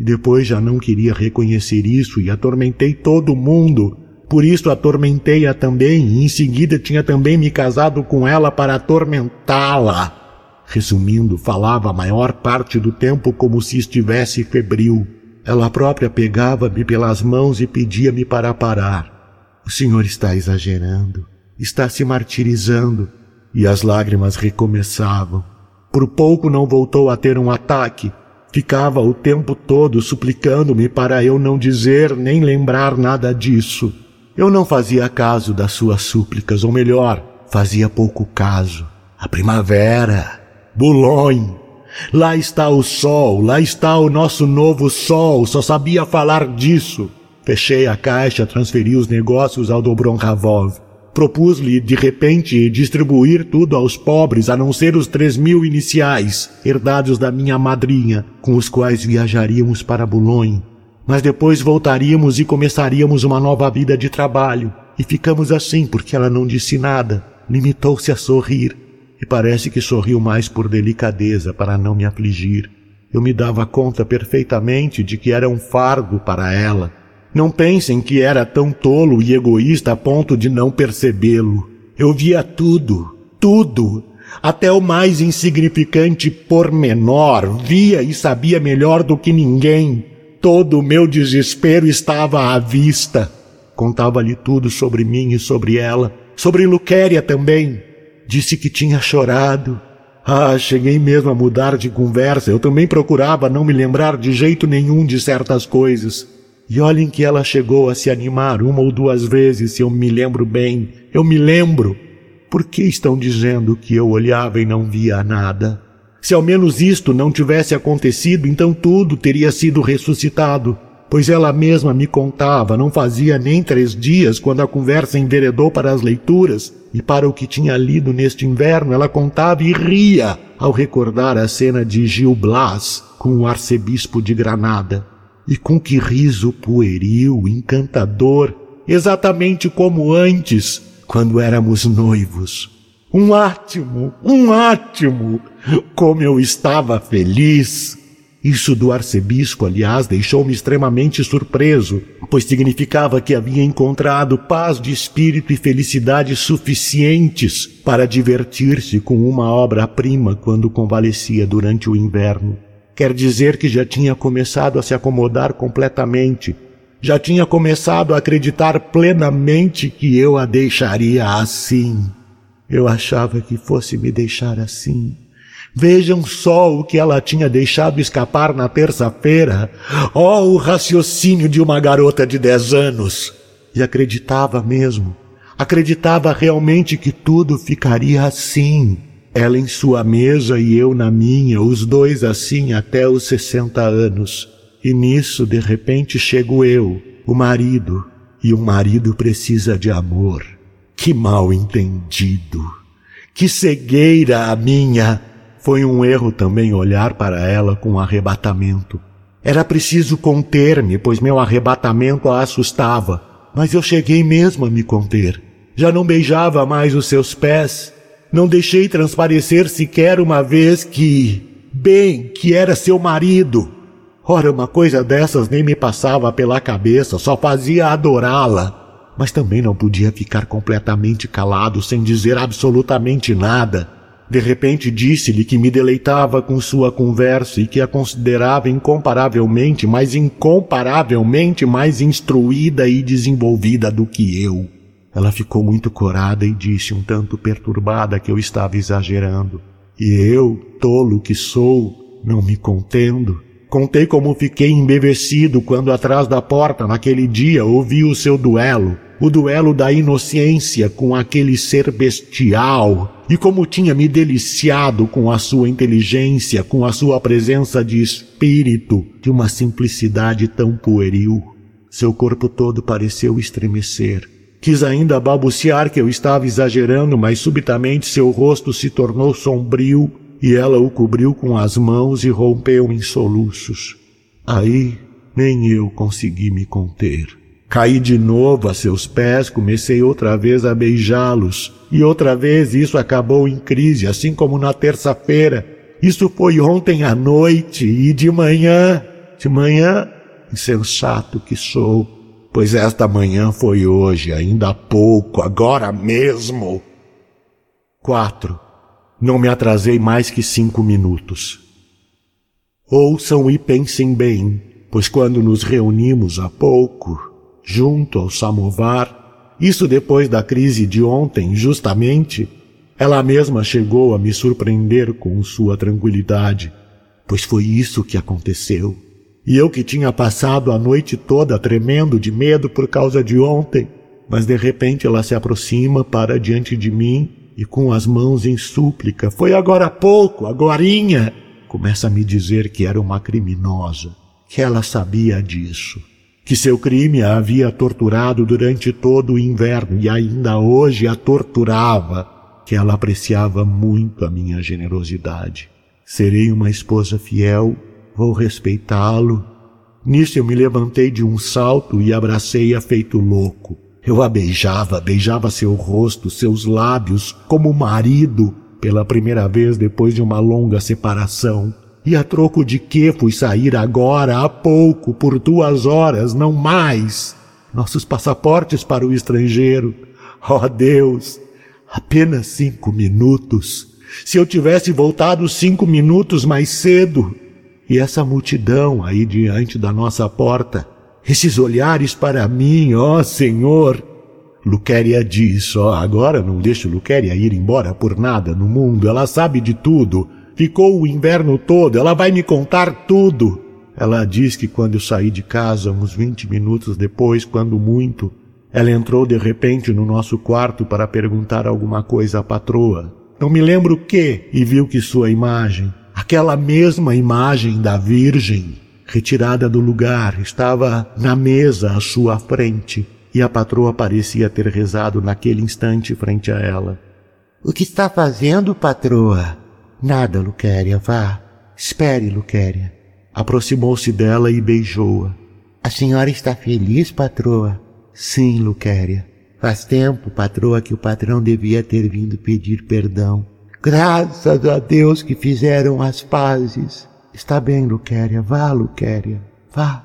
E depois já não queria reconhecer isso e atormentei todo mundo. Por isso atormentei-a também e em seguida tinha também me casado com ela para atormentá-la. Resumindo, falava a maior parte do tempo como se estivesse febril. Ela própria pegava-me pelas mãos e pedia-me para parar. O senhor está exagerando, está se martirizando e as lágrimas recomeçavam. Por pouco não voltou a ter um ataque. Ficava o tempo todo suplicando-me para eu não dizer nem lembrar nada disso. Eu não fazia caso das suas súplicas, ou melhor, fazia pouco caso. A primavera, Boulogne, lá está o sol, lá está o nosso novo sol, só sabia falar disso. Fechei a caixa, transferi os negócios ao Dobron Ravov. Propus-lhe, de repente, distribuir tudo aos pobres, a não ser os três mil iniciais, herdados da minha madrinha, com os quais viajaríamos para Boulogne. Mas depois voltaríamos e começaríamos uma nova vida de trabalho. E ficamos assim porque ela não disse nada, limitou-se a sorrir. E parece que sorriu mais por delicadeza para não me afligir. Eu me dava conta perfeitamente de que era um fardo para ela, não pensem que era tão tolo e egoísta a ponto de não percebê-lo. Eu via tudo, tudo, até o mais insignificante pormenor, via e sabia melhor do que ninguém. Todo o meu desespero estava à vista. Contava-lhe tudo sobre mim e sobre ela, sobre Luquéria também. Disse que tinha chorado. Ah, cheguei mesmo a mudar de conversa. Eu também procurava não me lembrar de jeito nenhum de certas coisas. E olhem que ela chegou a se animar uma ou duas vezes, se eu me lembro bem. Eu me lembro. Por que estão dizendo que eu olhava e não via nada? Se ao menos isto não tivesse acontecido, então tudo teria sido ressuscitado. Pois ela mesma me contava, não fazia nem três dias, quando a conversa enveredou para as leituras e para o que tinha lido neste inverno, ela contava e ria ao recordar a cena de Gil Blas com o arcebispo de Granada. E com que riso pueril, encantador, exatamente como antes, quando éramos noivos. Um átimo, um átimo! Como eu estava feliz! Isso do arcebispo, aliás, deixou-me extremamente surpreso, pois significava que havia encontrado paz de espírito e felicidade suficientes para divertir-se com uma obra-prima quando convalescia durante o inverno. Quer dizer que já tinha começado a se acomodar completamente. Já tinha começado a acreditar plenamente que eu a deixaria assim. Eu achava que fosse me deixar assim. Vejam só o que ela tinha deixado escapar na terça-feira. Oh, o raciocínio de uma garota de dez anos! E acreditava mesmo. Acreditava realmente que tudo ficaria assim. Ela em sua mesa e eu na minha, os dois assim até os sessenta anos. E nisso, de repente, chego eu, o marido, e o marido precisa de amor. Que mal entendido! Que cegueira a minha! Foi um erro também olhar para ela com arrebatamento. Era preciso conter-me, pois meu arrebatamento a assustava. Mas eu cheguei mesmo a me conter. Já não beijava mais os seus pés, não deixei transparecer sequer uma vez que, bem, que era seu marido. Ora, uma coisa dessas nem me passava pela cabeça, só fazia adorá-la. Mas também não podia ficar completamente calado sem dizer absolutamente nada. De repente disse-lhe que me deleitava com sua conversa e que a considerava incomparavelmente, mas incomparavelmente mais instruída e desenvolvida do que eu. Ela ficou muito corada e disse, um tanto perturbada, que eu estava exagerando. E eu, tolo que sou, não me contendo. Contei como fiquei embevecido quando atrás da porta, naquele dia, ouvi o seu duelo. O duelo da inocência com aquele ser bestial, e como tinha me deliciado com a sua inteligência, com a sua presença de espírito, de uma simplicidade tão pueril. Seu corpo todo pareceu estremecer. Quis ainda balbuciar que eu estava exagerando, mas subitamente seu rosto se tornou sombrio e ela o cobriu com as mãos e rompeu em soluços. Aí nem eu consegui me conter. Caí de novo a seus pés, comecei outra vez a beijá-los, e outra vez isso acabou em crise, assim como na terça-feira. Isso foi ontem à noite e de manhã, de manhã, insensato que sou, pois esta manhã foi hoje, ainda há pouco, agora mesmo. Quatro. Não me atrasei mais que cinco minutos. Ouçam e pensem bem, pois quando nos reunimos há pouco, junto ao samovar, isso depois da crise de ontem, justamente, ela mesma chegou a me surpreender com sua tranquilidade, pois foi isso que aconteceu. E eu que tinha passado a noite toda tremendo de medo por causa de ontem, mas de repente ela se aproxima para diante de mim e com as mãos em súplica, foi agora há pouco, agorinha, começa a me dizer que era uma criminosa, que ela sabia disso, que seu crime a havia torturado durante todo o inverno e ainda hoje a torturava, que ela apreciava muito a minha generosidade. Serei uma esposa fiel, vou respeitá-lo. Nisso eu me levantei de um salto e abracei-a feito louco. Eu a beijava, beijava seu rosto, seus lábios, como marido, pela primeira vez depois de uma longa separação. E a troco de que fui sair agora, há pouco, por duas horas, não mais? Nossos passaportes para o estrangeiro. Oh Deus! Apenas cinco minutos. Se eu tivesse voltado cinco minutos mais cedo. E essa multidão aí diante da nossa porta esses olhares para mim, ó Senhor. Luquéria diz, ó, agora não deixo Luquéria ir embora por nada no mundo, ela sabe de tudo. Ficou o inverno todo, ela vai me contar tudo. Ela diz que quando eu saí de casa, uns vinte minutos depois, quando muito, ela entrou de repente no nosso quarto para perguntar alguma coisa à patroa. Não me lembro o que, e viu que sua imagem, aquela mesma imagem da Virgem, retirada do lugar, estava na mesa à sua frente, e a patroa parecia ter rezado naquele instante frente a ela. O que está fazendo, patroa? Nada, Luquéria, vá. Espere, Luquéria. Aproximou-se dela e beijou-a. A senhora está feliz, patroa? Sim, Luquéria. Faz tempo, patroa, que o patrão devia ter vindo pedir perdão. Graças a Deus que fizeram as pazes. Está bem, Luquéria, vá, Luquéria, vá.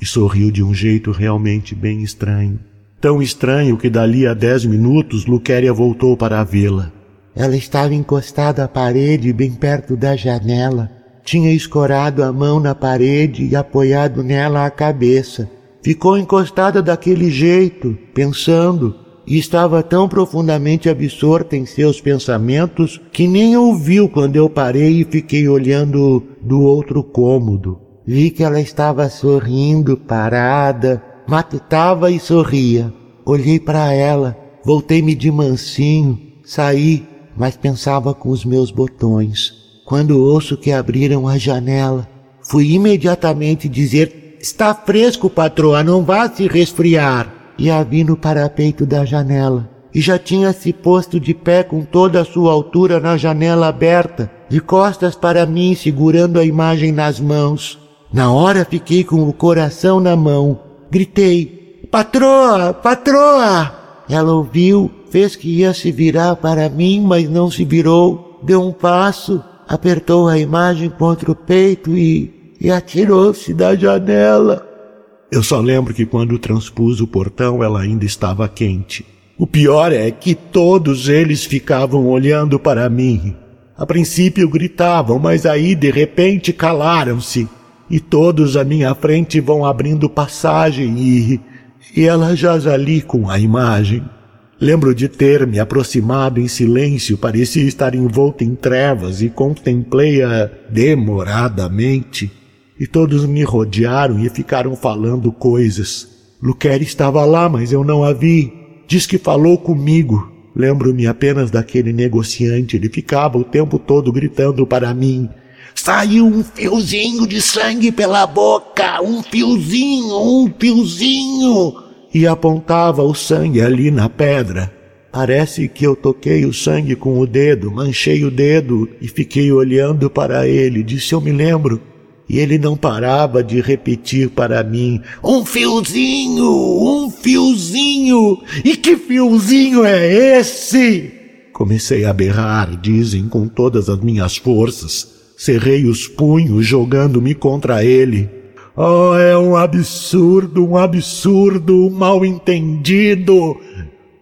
E sorriu de um jeito realmente bem estranho. Tão estranho que dali a dez minutos Luquéria voltou para a vila. Ela estava encostada à parede, bem perto da janela. Tinha escorado a mão na parede e apoiado nela a cabeça. Ficou encostada daquele jeito, pensando, e estava tão profundamente absorta em seus pensamentos que nem ouviu quando eu parei e fiquei olhando do outro cômodo. Vi que ela estava sorrindo, parada, matutava e sorria. Olhei para ela, voltei-me de mansinho, saí, mas pensava com os meus botões. Quando ouço que abriram a janela, fui imediatamente dizer: Está fresco, patroa, não vá se resfriar e a vi no parapeito da janela. E já tinha se posto de pé com toda a sua altura na janela aberta, de costas para mim, segurando a imagem nas mãos. Na hora fiquei com o coração na mão. Gritei: Patroa! Patroa! Ela ouviu, fez que ia se virar para mim, mas não se virou. Deu um passo, apertou a imagem contra o peito e, e atirou-se da janela. Eu só lembro que quando transpus o portão ela ainda estava quente. O pior é que todos eles ficavam olhando para mim. A princípio gritavam, mas aí de repente calaram-se. E todos à minha frente vão abrindo passagem e. e ela jaz ali com a imagem. Lembro de ter me aproximado em silêncio, parecia estar envolto em trevas e contemplei-a demoradamente e todos me rodearam e ficaram falando coisas. Luquer estava lá, mas eu não a vi. Diz que falou comigo. Lembro-me apenas daquele negociante, ele ficava o tempo todo gritando para mim: Saiu um fiozinho de sangue pela boca, um fiozinho, um fiozinho! E apontava o sangue ali na pedra. Parece que eu toquei o sangue com o dedo, manchei o dedo e fiquei olhando para ele. Disse: Eu me lembro. E ele não parava de repetir para mim: Um fiozinho, um fiozinho. E que fiozinho é esse? Comecei a berrar, dizem, com todas as minhas forças. Cerrei os punhos, jogando-me contra ele. Oh, é um absurdo, um absurdo, um mal entendido,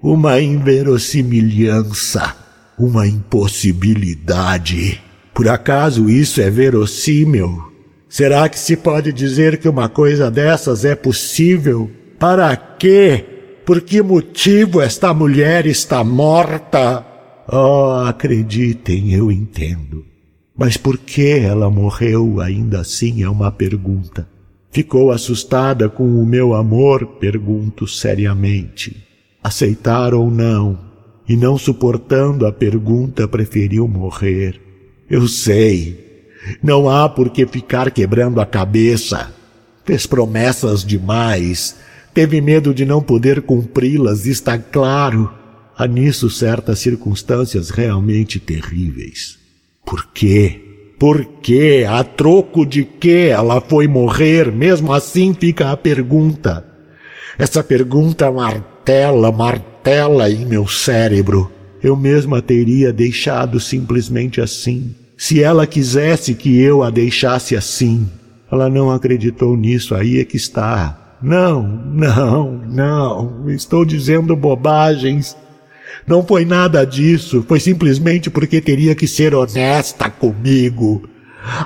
uma inverossimilhança, uma impossibilidade. Por acaso isso é verossímil? Será que se pode dizer que uma coisa dessas é possível? Para quê? Por que motivo esta mulher está morta? Oh, acreditem, eu entendo. Mas por que ela morreu ainda assim é uma pergunta. Ficou assustada com o meu amor? Pergunto seriamente. Aceitar ou não? E não suportando a pergunta, preferiu morrer. Eu sei, não há por que ficar quebrando a cabeça. Fez promessas demais. Teve medo de não poder cumpri-las, está claro. Há nisso certas circunstâncias realmente terríveis. Por quê? Por quê? A troco de que ela foi morrer? Mesmo assim fica a pergunta. Essa pergunta martela, martela em meu cérebro. Eu mesma teria deixado simplesmente assim. Se ela quisesse que eu a deixasse assim, ela não acreditou nisso, aí é que está. Não, não, não, estou dizendo bobagens. Não foi nada disso, foi simplesmente porque teria que ser honesta comigo.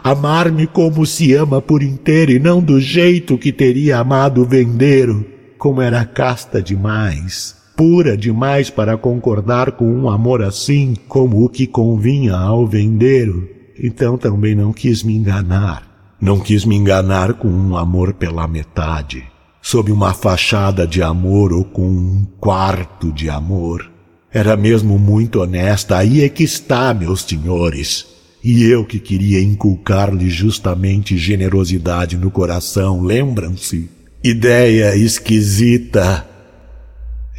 Amar-me como se ama por inteiro e não do jeito que teria amado o vendeiro, como era casta demais pura demais para concordar com um amor assim como o que convinha ao vendeiro. Então também não quis me enganar. Não quis me enganar com um amor pela metade, sob uma fachada de amor ou com um quarto de amor. Era mesmo muito honesta, aí é que está, meus senhores. E eu que queria inculcar-lhe justamente generosidade no coração, lembram-se? Ideia esquisita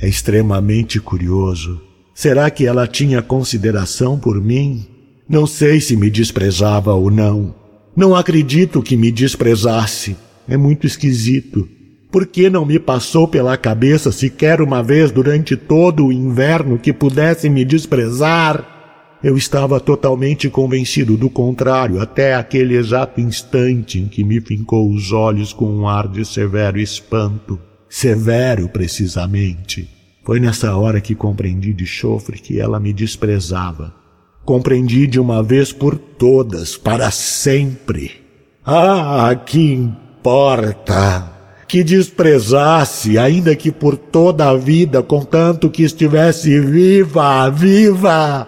é extremamente curioso. Será que ela tinha consideração por mim? Não sei se me desprezava ou não. Não acredito que me desprezasse. É muito esquisito. Por que não me passou pela cabeça sequer uma vez durante todo o inverno que pudesse me desprezar? Eu estava totalmente convencido do contrário até aquele exato instante em que me fincou os olhos com um ar de severo espanto severo precisamente. Foi nessa hora que compreendi de chofre que ela me desprezava. Compreendi de uma vez por todas, para sempre. Ah, que importa! Que desprezasse, ainda que por toda a vida, contanto que estivesse viva, viva!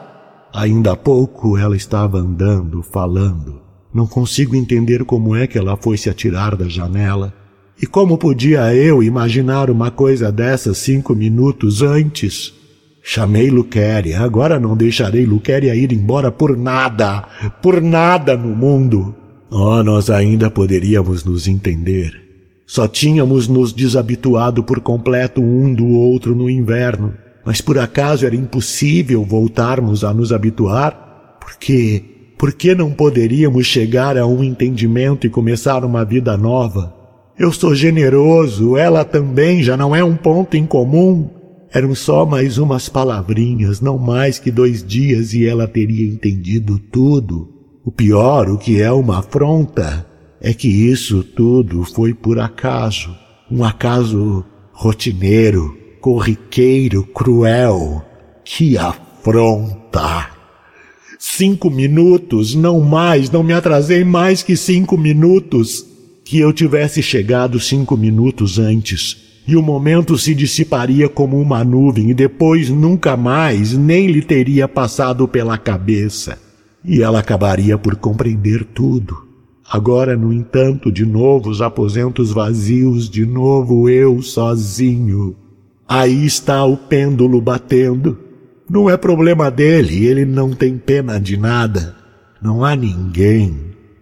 Ainda há pouco ela estava andando, falando. Não consigo entender como é que ela foi se atirar da janela. E como podia eu imaginar uma coisa dessa cinco minutos antes? Chamei Luquéria, agora não deixarei Luquéria ir embora por nada, por nada no mundo. Oh, nós ainda poderíamos nos entender. Só tínhamos nos desabituado por completo um do outro no inverno, mas por acaso era impossível voltarmos a nos habituar? Por quê? Por que não poderíamos chegar a um entendimento e começar uma vida nova? Eu sou generoso, ela também já não é um ponto em comum. Eram só mais umas palavrinhas, não mais que dois dias e ela teria entendido tudo. O pior, o que é uma afronta, é que isso tudo foi por acaso. Um acaso rotineiro, corriqueiro, cruel. Que afronta! Cinco minutos, não mais, não me atrasei mais que cinco minutos que eu tivesse chegado cinco minutos antes, e o momento se dissiparia como uma nuvem e depois nunca mais nem lhe teria passado pela cabeça. E ela acabaria por compreender tudo. Agora, no entanto, de novo os aposentos vazios, de novo eu sozinho. Aí está o pêndulo batendo. Não é problema dele, ele não tem pena de nada. Não há ninguém.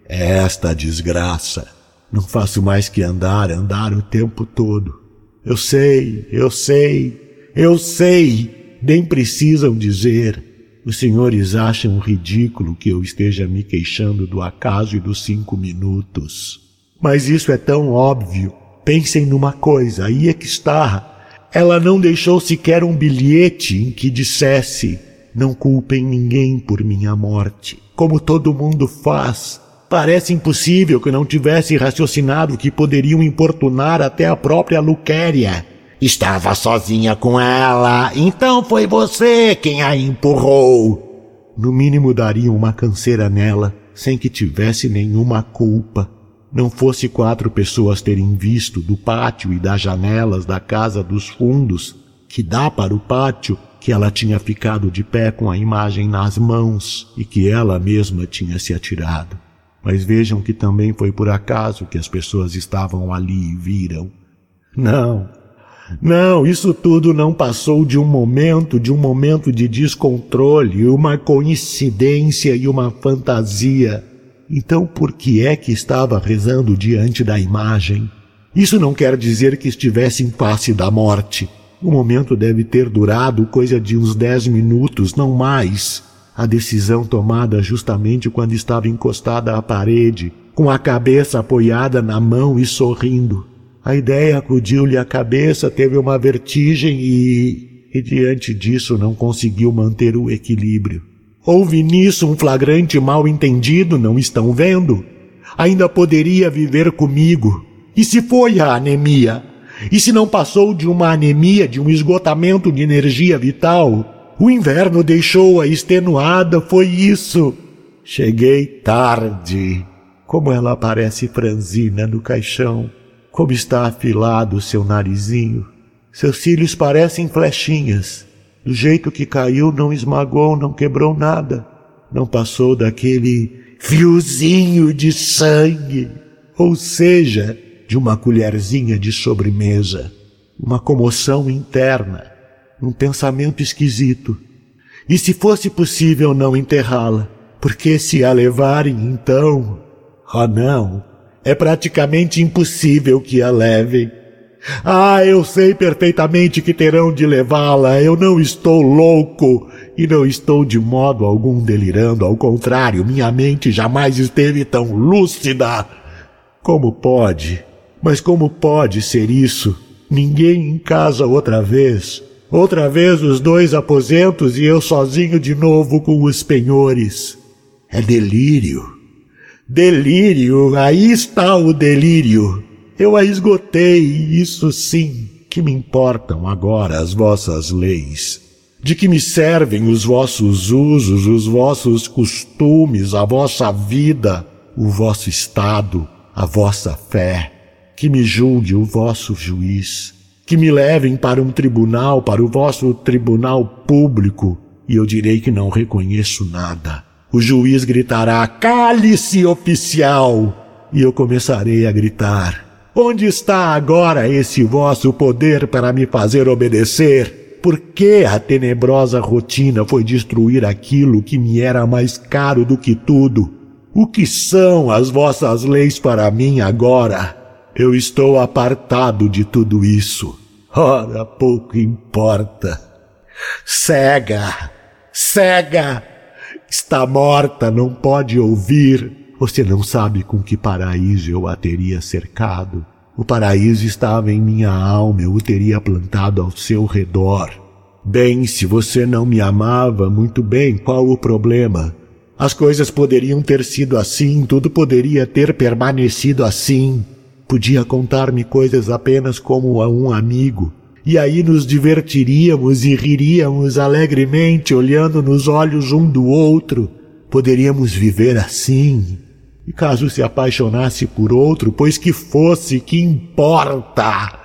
É esta a desgraça. Não faço mais que andar, andar o tempo todo. Eu sei, eu sei, eu sei. Nem precisam dizer. Os senhores acham ridículo que eu esteja me queixando do acaso e dos cinco minutos. Mas isso é tão óbvio. Pensem numa coisa, aí é que está. Ela não deixou sequer um bilhete em que dissesse: Não culpem ninguém por minha morte, como todo mundo faz. Parece impossível que não tivesse raciocinado que poderiam importunar até a própria Luquéria. Estava sozinha com ela, então foi você quem a empurrou. No mínimo daria uma canseira nela, sem que tivesse nenhuma culpa não fosse quatro pessoas terem visto do pátio e das janelas da casa dos fundos, que dá para o pátio, que ela tinha ficado de pé com a imagem nas mãos e que ela mesma tinha se atirado. Mas vejam que também foi por acaso que as pessoas estavam ali e viram. Não, não, isso tudo não passou de um momento, de um momento de descontrole, uma coincidência e uma fantasia então por que é que estava rezando diante da imagem? Isso não quer dizer que estivesse em face da morte. O momento deve ter durado coisa de uns dez minutos, não mais. A decisão tomada justamente quando estava encostada à parede, com a cabeça apoiada na mão e sorrindo. A ideia acudiu-lhe à cabeça, teve uma vertigem e, e diante disso não conseguiu manter o equilíbrio. Houve nisso um flagrante mal-entendido, não estão vendo? Ainda poderia viver comigo. E se foi a anemia? E se não passou de uma anemia, de um esgotamento de energia vital? O inverno deixou-a extenuada, foi isso. Cheguei tarde. Como ela parece franzina no caixão. Como está afilado o seu narizinho. Seus cílios parecem flechinhas. Do jeito que caiu, não esmagou, não quebrou nada. Não passou daquele fiozinho de sangue, ou seja, de uma colherzinha de sobremesa. Uma comoção interna, um pensamento esquisito. E se fosse possível não enterrá-la? Porque se a levarem, então. Oh, não! É praticamente impossível que a levem. Ah, eu sei perfeitamente que terão de levá-la. Eu não estou louco e não estou de modo algum delirando. Ao contrário, minha mente jamais esteve tão lúcida. Como pode? Mas como pode ser isso? Ninguém em casa outra vez. Outra vez os dois aposentos e eu sozinho de novo com os penhores. É delírio. Delírio, aí está o delírio. Eu a esgotei, isso sim, que me importam agora as vossas leis. De que me servem os vossos usos, os vossos costumes, a vossa vida, o vosso estado, a vossa fé. Que me julgue o vosso juiz. Que me levem para um tribunal, para o vosso tribunal público, e eu direi que não reconheço nada. O juiz gritará: Cale-se, oficial! E eu começarei a gritar: Onde está agora esse vosso poder para me fazer obedecer? Por que a tenebrosa rotina foi destruir aquilo que me era mais caro do que tudo? O que são as vossas leis para mim agora? Eu estou apartado de tudo isso. Ora, pouco importa. Cega! Cega! Está morta, não pode ouvir. Você não sabe com que paraíso eu a teria cercado. O paraíso estava em minha alma, eu o teria plantado ao seu redor. Bem, se você não me amava, muito bem, qual o problema? As coisas poderiam ter sido assim, tudo poderia ter permanecido assim. Podia contar-me coisas apenas como a um amigo. E aí nos divertiríamos e riríamos alegremente, olhando nos olhos um do outro. Poderíamos viver assim, e caso se apaixonasse por outro, pois que fosse, que importa?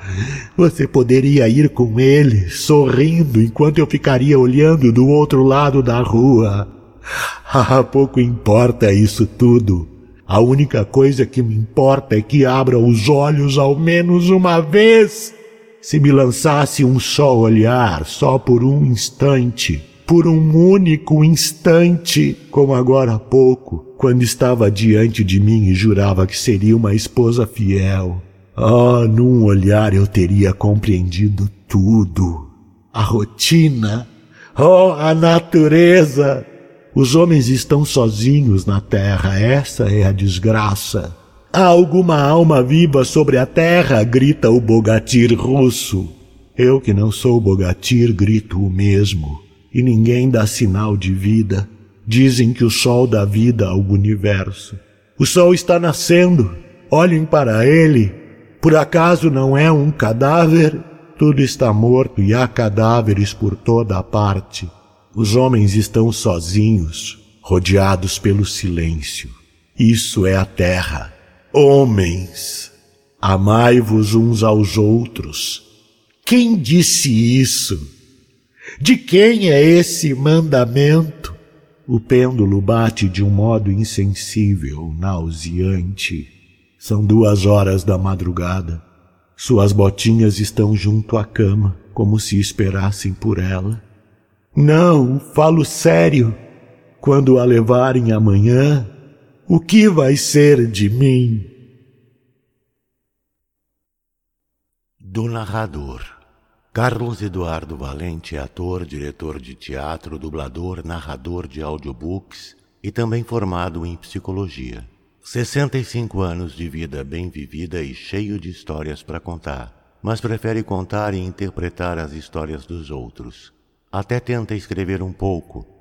Você poderia ir com ele, sorrindo, enquanto eu ficaria olhando do outro lado da rua. Ah, pouco importa isso tudo. A única coisa que me importa é que abra os olhos ao menos uma vez. Se me lançasse um só olhar, só por um instante, por um único instante, como agora há pouco, quando estava diante de mim e jurava que seria uma esposa fiel. Ah, num olhar eu teria compreendido tudo. A rotina, oh, a natureza. Os homens estão sozinhos na terra, essa é a desgraça. Há alguma alma viva sobre a terra? grita o Bogatir russo. Eu que não sou Bogatir grito o mesmo e ninguém dá sinal de vida. Dizem que o sol dá vida ao universo. O sol está nascendo. Olhem para ele. Por acaso não é um cadáver? Tudo está morto e há cadáveres por toda a parte. Os homens estão sozinhos, rodeados pelo silêncio. Isso é a terra. Homens, amai-vos uns aos outros. Quem disse isso? De quem é esse mandamento? O pêndulo bate de um modo insensível, nauseante. São duas horas da madrugada. Suas botinhas estão junto à cama, como se esperassem por ela. Não, falo sério. Quando a levarem amanhã, o que vai ser de mim? Do narrador. Carlos Eduardo Valente é ator, diretor de teatro, dublador, narrador de audiobooks e também formado em psicologia. 65 anos de vida bem vivida e cheio de histórias para contar, mas prefere contar e interpretar as histórias dos outros. Até tenta escrever um pouco,